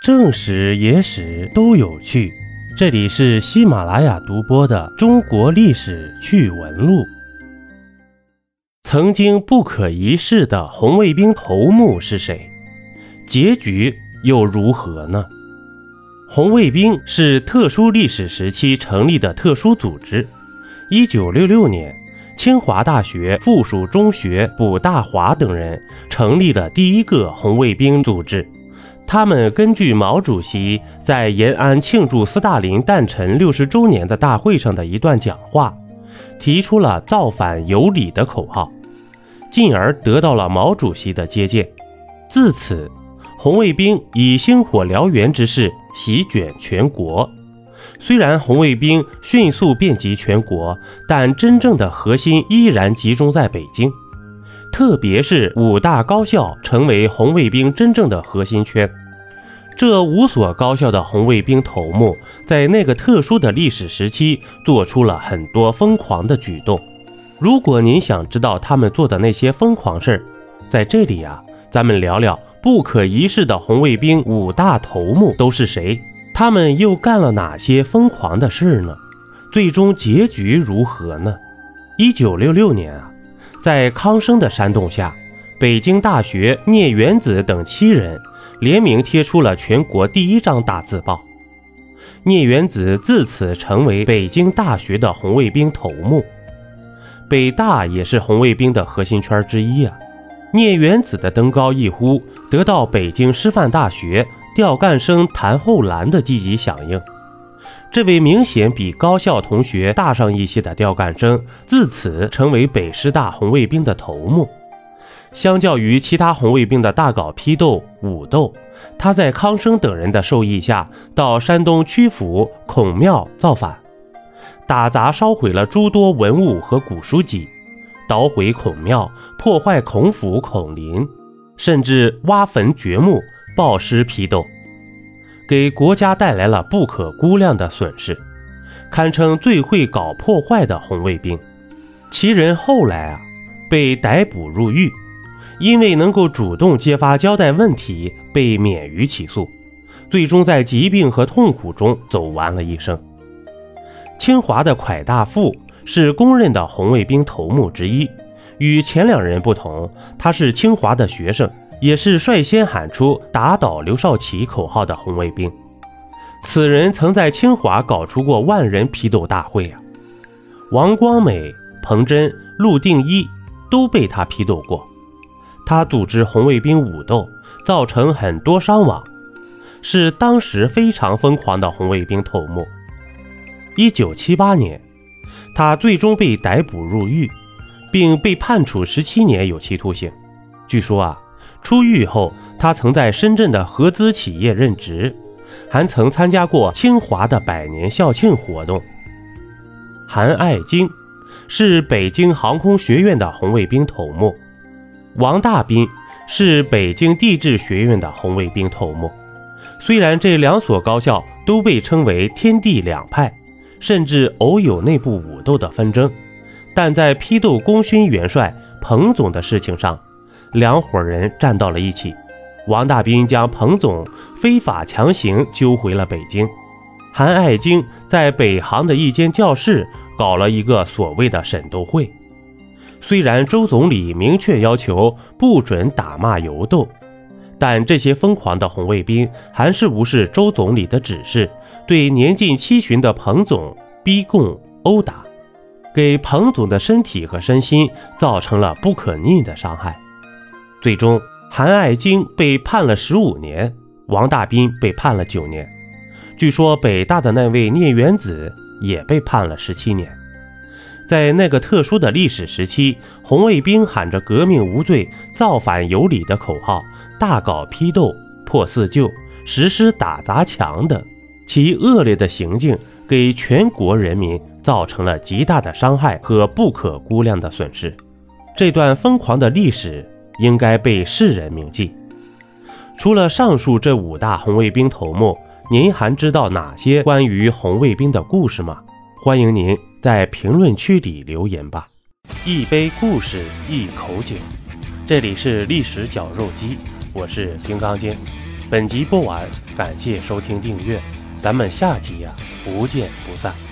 正史、野史都有趣。这里是喜马拉雅独播的《中国历史趣闻录》。曾经不可一世的红卫兵头目是谁？结局又如何呢？红卫兵是特殊历史时期成立的特殊组织。一九六六年，清华大学附属中学卜大华等人成立了第一个红卫兵组织。他们根据毛主席在延安庆祝斯大林诞辰六十周年的大会上的一段讲话，提出了“造反有理”的口号，进而得到了毛主席的接见。自此，红卫兵以星火燎原之势席卷全国。虽然红卫兵迅速遍及全国，但真正的核心依然集中在北京。特别是五大高校成为红卫兵真正的核心圈。这五所高校的红卫兵头目在那个特殊的历史时期做出了很多疯狂的举动。如果您想知道他们做的那些疯狂事儿，在这里啊，咱们聊聊不可一世的红卫兵五大头目都是谁，他们又干了哪些疯狂的事儿呢？最终结局如何呢？一九六六年啊。在康生的煽动下，北京大学聂元子等七人联名贴出了全国第一张大字报。聂元子自此成为北京大学的红卫兵头目，北大也是红卫兵的核心圈之一啊。聂元子的登高一呼，得到北京师范大学调干生谭厚兰的积极响应。这位明显比高校同学大上一些的调干生，自此成为北师大红卫兵的头目。相较于其他红卫兵的大搞批斗、武斗，他在康生等人的授意下，到山东曲阜孔庙造反，打砸烧毁了诸多文物和古书籍，捣毁孔庙，破坏孔府孔林，甚至挖坟掘墓、暴尸批斗。给国家带来了不可估量的损失，堪称最会搞破坏的红卫兵。其人后来啊被逮捕入狱，因为能够主动揭发交代问题，被免于起诉，最终在疾病和痛苦中走完了一生。清华的蒯大富是公认的红卫兵头目之一，与前两人不同，他是清华的学生。也是率先喊出“打倒刘少奇”口号的红卫兵。此人曾在清华搞出过万人批斗大会啊，王光美、彭真、陆定一都被他批斗过。他组织红卫兵武斗，造成很多伤亡，是当时非常疯狂的红卫兵头目。一九七八年，他最终被逮捕入狱，并被判处十七年有期徒刑。据说啊。出狱后，他曾在深圳的合资企业任职，还曾参加过清华的百年校庆活动。韩爱京是北京航空学院的红卫兵头目，王大斌是北京地质学院的红卫兵头目。虽然这两所高校都被称为“天地两派”，甚至偶有内部武斗的纷争，但在批斗功勋元帅彭总的事情上。两伙人站到了一起，王大兵将彭总非法强行揪回了北京，韩爱京在北航的一间教室搞了一个所谓的审斗会。虽然周总理明确要求不准打骂游斗，但这些疯狂的红卫兵还是无视周总理的指示，对年近七旬的彭总逼供殴打，给彭总的身体和身心造成了不可逆的伤害。最终，韩爱京被判了十五年，王大斌被判了九年。据说北大的那位聂元子也被判了十七年。在那个特殊的历史时期，红卫兵喊着“革命无罪，造反有理”的口号，大搞批斗、破四旧、实施打砸抢等，其恶劣的行径给全国人民造成了极大的伤害和不可估量的损失。这段疯狂的历史。应该被世人铭记。除了上述这五大红卫兵头目，您还知道哪些关于红卫兵的故事吗？欢迎您在评论区里留言吧。一杯故事，一口酒，这里是历史绞肉机，我是金刚经。本集播完，感谢收听订阅，咱们下集呀不见不散。